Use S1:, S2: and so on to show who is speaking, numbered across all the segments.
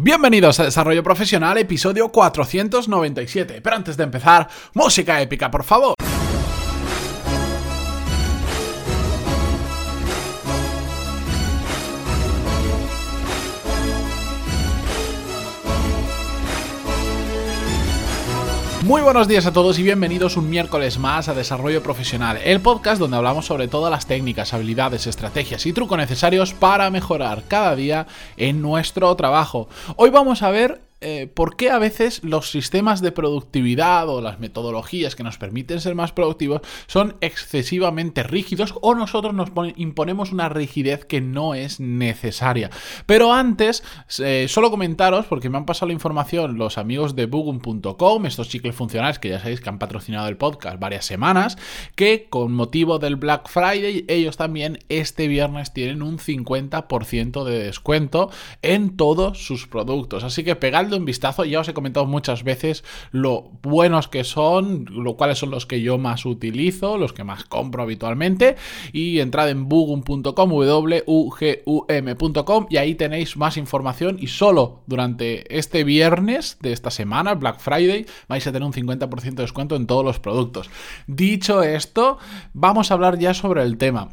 S1: Bienvenidos a Desarrollo Profesional, episodio 497. Pero antes de empezar, música épica, por favor. Muy buenos días a todos y bienvenidos un miércoles más a Desarrollo Profesional, el podcast donde hablamos sobre todas las técnicas, habilidades, estrategias y trucos necesarios para mejorar cada día en nuestro trabajo. Hoy vamos a ver eh, por qué a veces los sistemas de productividad o las metodologías que nos permiten ser más productivos son excesivamente rígidos o nosotros nos imponemos una rigidez que no es necesaria. Pero antes, eh, solo comentaros, porque me han pasado la información los amigos de Bugum.com, estos chicles funcionales que ya sabéis que han patrocinado el podcast varias semanas, que con motivo del Black Friday ellos también este viernes tienen un 50% de descuento en todos sus productos. Así que pegad un vistazo. Ya os he comentado muchas veces lo buenos que son, lo cuáles son los que yo más utilizo, los que más compro habitualmente. Y entrad en bugum.com, w-u-g-u-m.com y ahí tenéis más información. Y solo durante este viernes de esta semana, Black Friday, vais a tener un 50% de descuento en todos los productos. Dicho esto, vamos a hablar ya sobre el tema.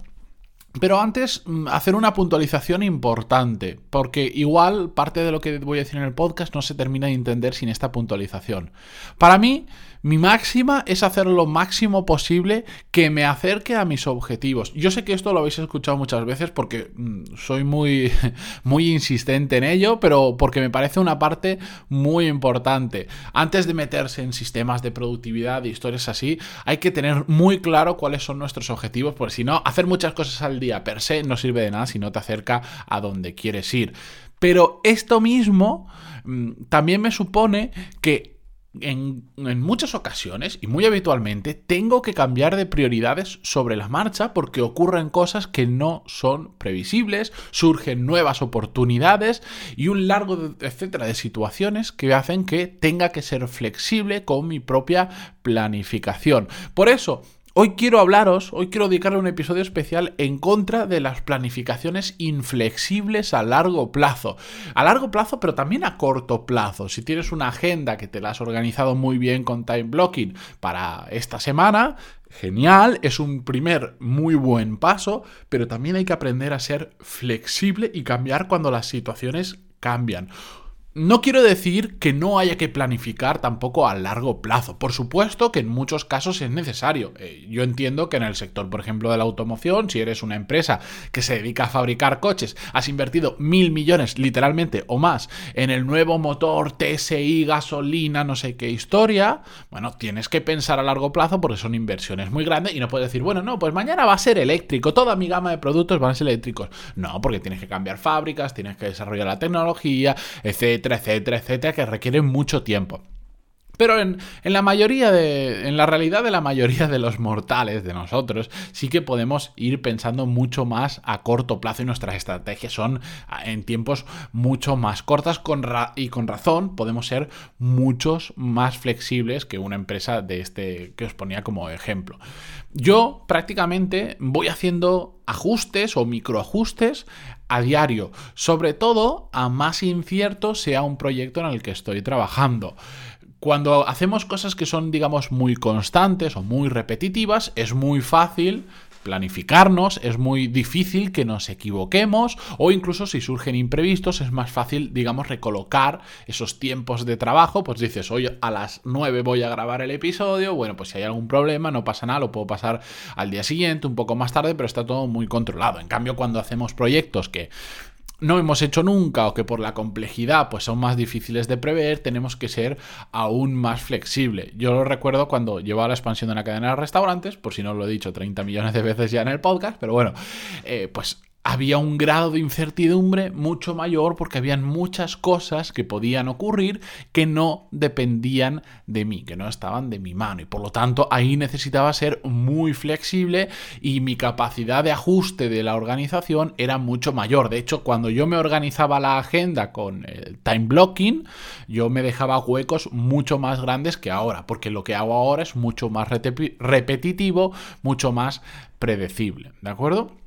S1: Pero antes, mm, hacer una puntualización importante, porque igual parte de lo que voy a decir en el podcast no se termina de entender sin esta puntualización. Para mí, mi máxima es hacer lo máximo posible que me acerque a mis objetivos. Yo sé que esto lo habéis escuchado muchas veces porque mm, soy muy, muy insistente en ello, pero porque me parece una parte muy importante. Antes de meterse en sistemas de productividad y historias así, hay que tener muy claro cuáles son nuestros objetivos, porque si no, hacer muchas cosas al día per se no sirve de nada si no te acerca a donde quieres ir. Pero esto mismo mm, también me supone que en, muchas ocasiones y muy habitualmente tengo que cambiar de prioridades sobre la marcha porque ocurren cosas que no son previsibles, surgen nuevas oportunidades y un largo etcétera de situaciones que hacen que tenga que ser flexible con mi propia planificación. Por eso, Hoy quiero hablaros, hoy quiero dedicarle un episodio especial en contra de las planificaciones inflexibles a largo plazo. A largo plazo, pero también a corto plazo. Si tienes una agenda que te la has organizado muy bien con time blocking para esta semana, genial, es un primer muy buen paso, pero también hay que aprender a ser flexible y cambiar cuando las situaciones cambian. No quiero decir que no haya que planificar tampoco a largo plazo. Por supuesto que en muchos casos es necesario. Eh, yo entiendo que en el sector, por ejemplo, de la automoción, si eres una empresa que se dedica a fabricar coches, has invertido mil millones, literalmente, o más, en el nuevo motor TSI, gasolina, no sé qué historia, bueno, tienes que pensar a largo plazo porque son inversiones muy grandes y no puedes decir, bueno, no, pues mañana va a ser eléctrico, toda mi gama de productos van a ser eléctricos. No, porque tienes que cambiar fábricas, tienes que desarrollar la tecnología, etc etcétera, etcétera, que requieren mucho tiempo. Pero en, la mayoría de. En la realidad de la mayoría de los mortales, de nosotros, sí que podemos ir pensando mucho más a corto plazo y nuestras estrategias son en tiempos mucho más cortas con y con razón podemos ser muchos más flexibles que una empresa de este que os ponía como ejemplo. Yo prácticamente voy haciendo ajustes o microajustes a diario, sobre todo a más incierto sea un proyecto en el que estoy trabajando. Cuando hacemos cosas que son, digamos, muy constantes o muy repetitivas, es muy fácil planificarnos, es muy difícil que nos equivoquemos o incluso si surgen imprevistos es más fácil, digamos, recolocar esos tiempos de trabajo, pues dices, hoy a las 9 voy a grabar el episodio, bueno, pues si hay algún problema no pasa nada, lo puedo pasar al día siguiente, un poco más tarde, pero está todo muy controlado. En cambio, cuando hacemos proyectos que no hemos hecho nunca o que por la complejidad pues son más difíciles de prever, tenemos que ser aún más flexible. Yo lo recuerdo cuando llevaba la expansión de una cadena de restaurantes, por si no lo he dicho 30 millones de veces ya en el podcast, pero bueno, eh, pues había un grado de incertidumbre mucho mayor porque habían muchas cosas que podían ocurrir que no dependían de mí, que no estaban de mi mano y por lo tanto ahí necesitaba ser muy flexible y mi capacidad de ajuste de la organización era mucho mayor. De hecho, cuando yo me organizaba la agenda con el time blocking, yo me dejaba huecos mucho más grandes que ahora, porque lo que hago ahora es mucho más repetitivo, mucho más predecible, ¿de acuerdo?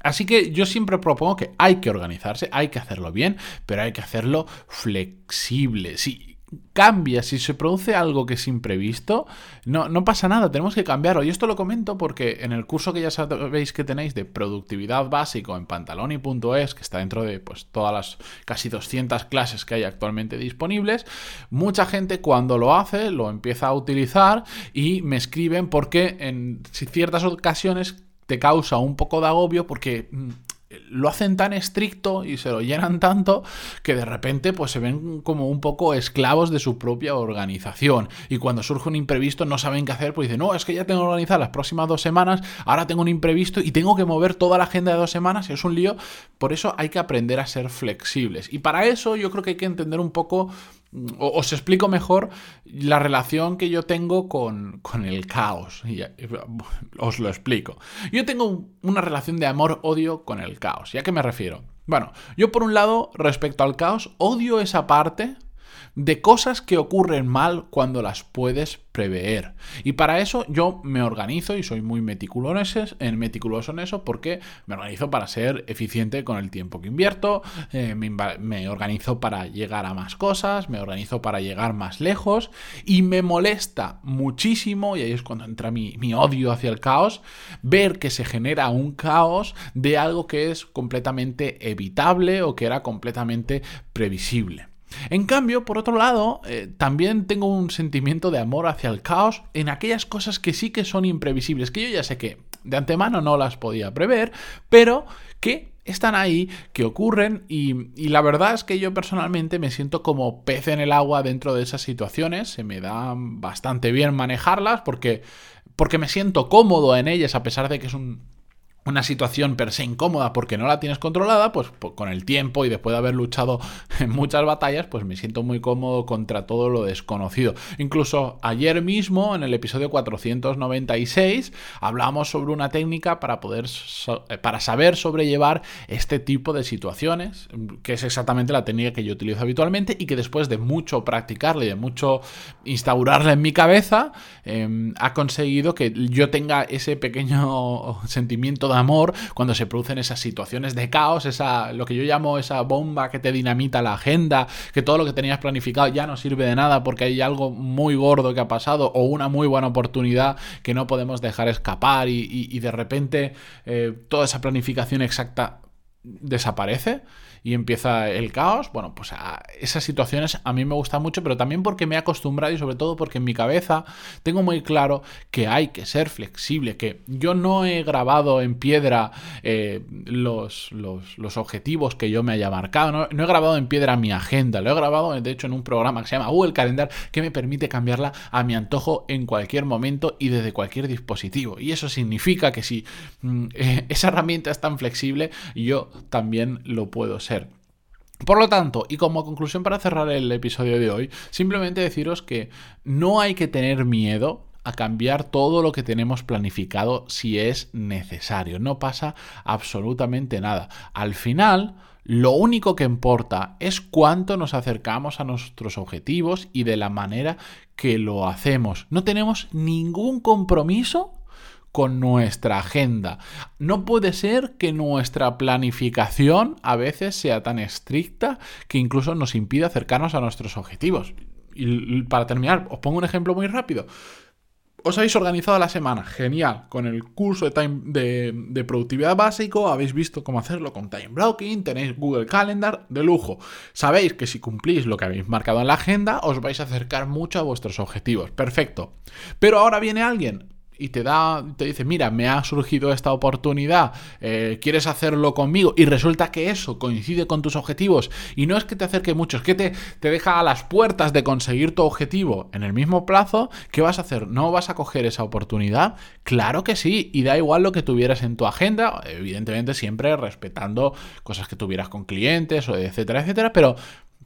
S1: Así que yo siempre propongo que hay que organizarse, hay que hacerlo bien, pero hay que hacerlo flexible. Si cambia, si se produce algo que es imprevisto, no, no pasa nada, tenemos que cambiarlo. Y esto lo comento porque en el curso que ya sabéis que tenéis de productividad básico en pantaloni.es, que está dentro de pues, todas las casi 200 clases que hay actualmente disponibles, mucha gente cuando lo hace lo empieza a utilizar y me escriben porque en ciertas ocasiones te causa un poco de agobio porque mm, lo hacen tan estricto y se lo llenan tanto que de repente pues se ven como un poco esclavos de su propia organización. Y cuando surge un imprevisto no saben qué hacer pues dicen no es que ya tengo organizado las próximas dos semanas ahora tengo un imprevisto y tengo que mover toda la agenda de dos semanas y es un lío por eso hay que aprender a ser flexibles. Y para eso yo creo que hay que entender un poco os explico mejor la relación que yo tengo con, el caos. os lo explico. Yo tengo una relación de amor-odio con el caos. ¿Y a qué me refiero? Bueno, yo por un lado, respecto al caos, odio esa parte de cosas que ocurren mal cuando las puedes prever. Y para eso yo me organizo y soy muy meticuloso en, meticuloso en eso porque me organizo para ser eficiente con el tiempo que invierto, eh, me, organizo para llegar a más cosas, me organizo para llegar más lejos y me molesta muchísimo, y ahí es cuando entra mi, mi odio hacia el caos, ver que se genera un caos de algo que es completamente evitable o que era completamente previsible. En cambio, por otro lado, eh, también tengo un sentimiento de amor hacia el caos en aquellas cosas que sí que son imprevisibles, que yo ya sé que de antemano no las podía prever, pero que están ahí, que ocurren y, y, la verdad es que yo personalmente me siento como pez en el agua dentro de esas situaciones, se me da bastante bien manejarlas porque, porque me siento cómodo en ellas a pesar de que es un una situación per se incómoda porque no la tienes controlada, pues, con el tiempo y después de haber luchado en muchas batallas, pues me siento muy cómodo contra todo lo desconocido. Incluso ayer mismo, en el episodio 496, hablamos sobre una técnica para poder eh, para saber sobrellevar este tipo de situaciones, que es exactamente la técnica que yo utilizo habitualmente y que después de mucho practicarla y de mucho instaurarla en mi cabeza, em, ha conseguido que yo tenga ese pequeño sentimiento de amor cuando se producen esas situaciones de caos, esa, lo que yo llamo esa bomba que te dinamita la agenda, que todo lo que tenías planificado ya no sirve de nada porque hay algo muy gordo que ha pasado o una muy buena oportunidad que no podemos dejar escapar y, de repente eh, toda esa planificación exacta desaparece y empieza el caos, bueno, pues a esas situaciones a mí me gustan mucho, pero también porque me he acostumbrado y sobre todo porque en mi cabeza tengo muy claro que hay que ser flexible, que yo no he grabado en piedra eh, los, los, objetivos que yo me haya marcado, no, he grabado en piedra mi agenda, lo he grabado de hecho en un programa que se llama Google Calendar que me permite cambiarla a mi antojo en cualquier momento y desde cualquier dispositivo. Y eso significa que si mm, esa herramienta es tan flexible, yo también lo puedo ser. Por lo tanto, y como conclusión para cerrar el episodio de hoy, simplemente deciros que no hay que tener miedo a cambiar todo lo que tenemos planificado si es necesario. No pasa absolutamente nada. Al final, lo único que importa es cuánto nos acercamos a nuestros objetivos y de la manera que lo hacemos. No tenemos ningún compromiso con nuestra agenda. No puede ser que nuestra planificación a veces sea tan estricta que incluso nos impida acercarnos a nuestros objetivos. Y para terminar, os pongo un ejemplo muy rápido. Os habéis organizado la semana, genial, con el curso de, time, de, de, productividad básico, habéis visto cómo hacerlo con time blocking, tenéis Google Calendar de lujo. Sabéis que si cumplís lo que habéis marcado en la agenda, os vais a acercar mucho a vuestros objetivos. Perfecto. Pero ahora viene alguien y te da, te dice, mira, me ha surgido esta oportunidad, eh, quieres hacerlo conmigo y resulta que eso coincide con tus objetivos y no es que te acerque mucho, es que te, te deja a las puertas de conseguir tu objetivo en el mismo plazo, ¿qué vas a hacer? ¿No vas a coger esa oportunidad? Claro que sí, y da igual lo que tuvieras en tu agenda, evidentemente siempre respetando cosas que tuvieras con clientes, etcétera, etcétera, pero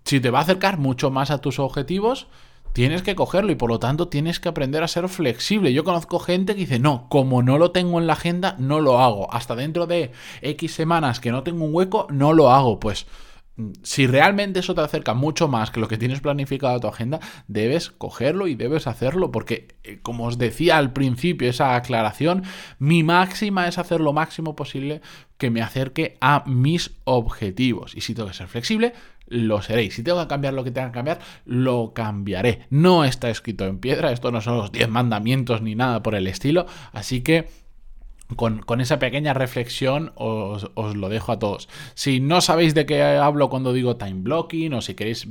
S1: si te va a acercar mucho más a tus objetivos, tienes que cogerlo y por lo tanto tienes que aprender a ser flexible. Yo conozco gente que dice, no, como no lo tengo en la agenda, no lo hago. Hasta dentro de X semanas que no tengo un hueco, no lo hago. Pues si realmente eso te acerca mucho más que lo que tienes planificado a tu agenda, debes cogerlo y debes hacerlo, porque eh, como os decía al principio, esa aclaración, mi máxima es hacer lo máximo posible que me acerque a mis objetivos. Y si tengo que ser flexible, lo seré. Y si tengo que cambiar lo que tenga que cambiar, lo cambiaré. No está escrito en piedra, esto no son los 10 mandamientos ni nada por el estilo, así que con, esa pequeña reflexión os, lo dejo a todos. Si no sabéis de qué hablo cuando digo time blocking o si queréis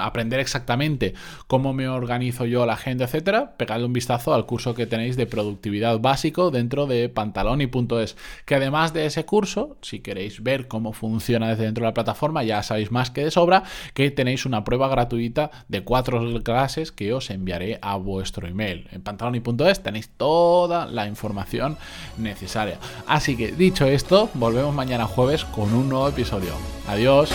S1: aprender exactamente cómo me organizo yo la agenda, etcétera, pegadle un vistazo al curso que tenéis de productividad básico dentro de pantaloni.es. Que además de ese curso, si queréis ver cómo funciona desde dentro de la plataforma, ya sabéis más que de sobra que tenéis una prueba gratuita de cuatro clases que os enviaré a vuestro email. En pantaloni.es tenéis toda la información Así que dicho esto, volvemos mañana jueves con un nuevo episodio. Adiós.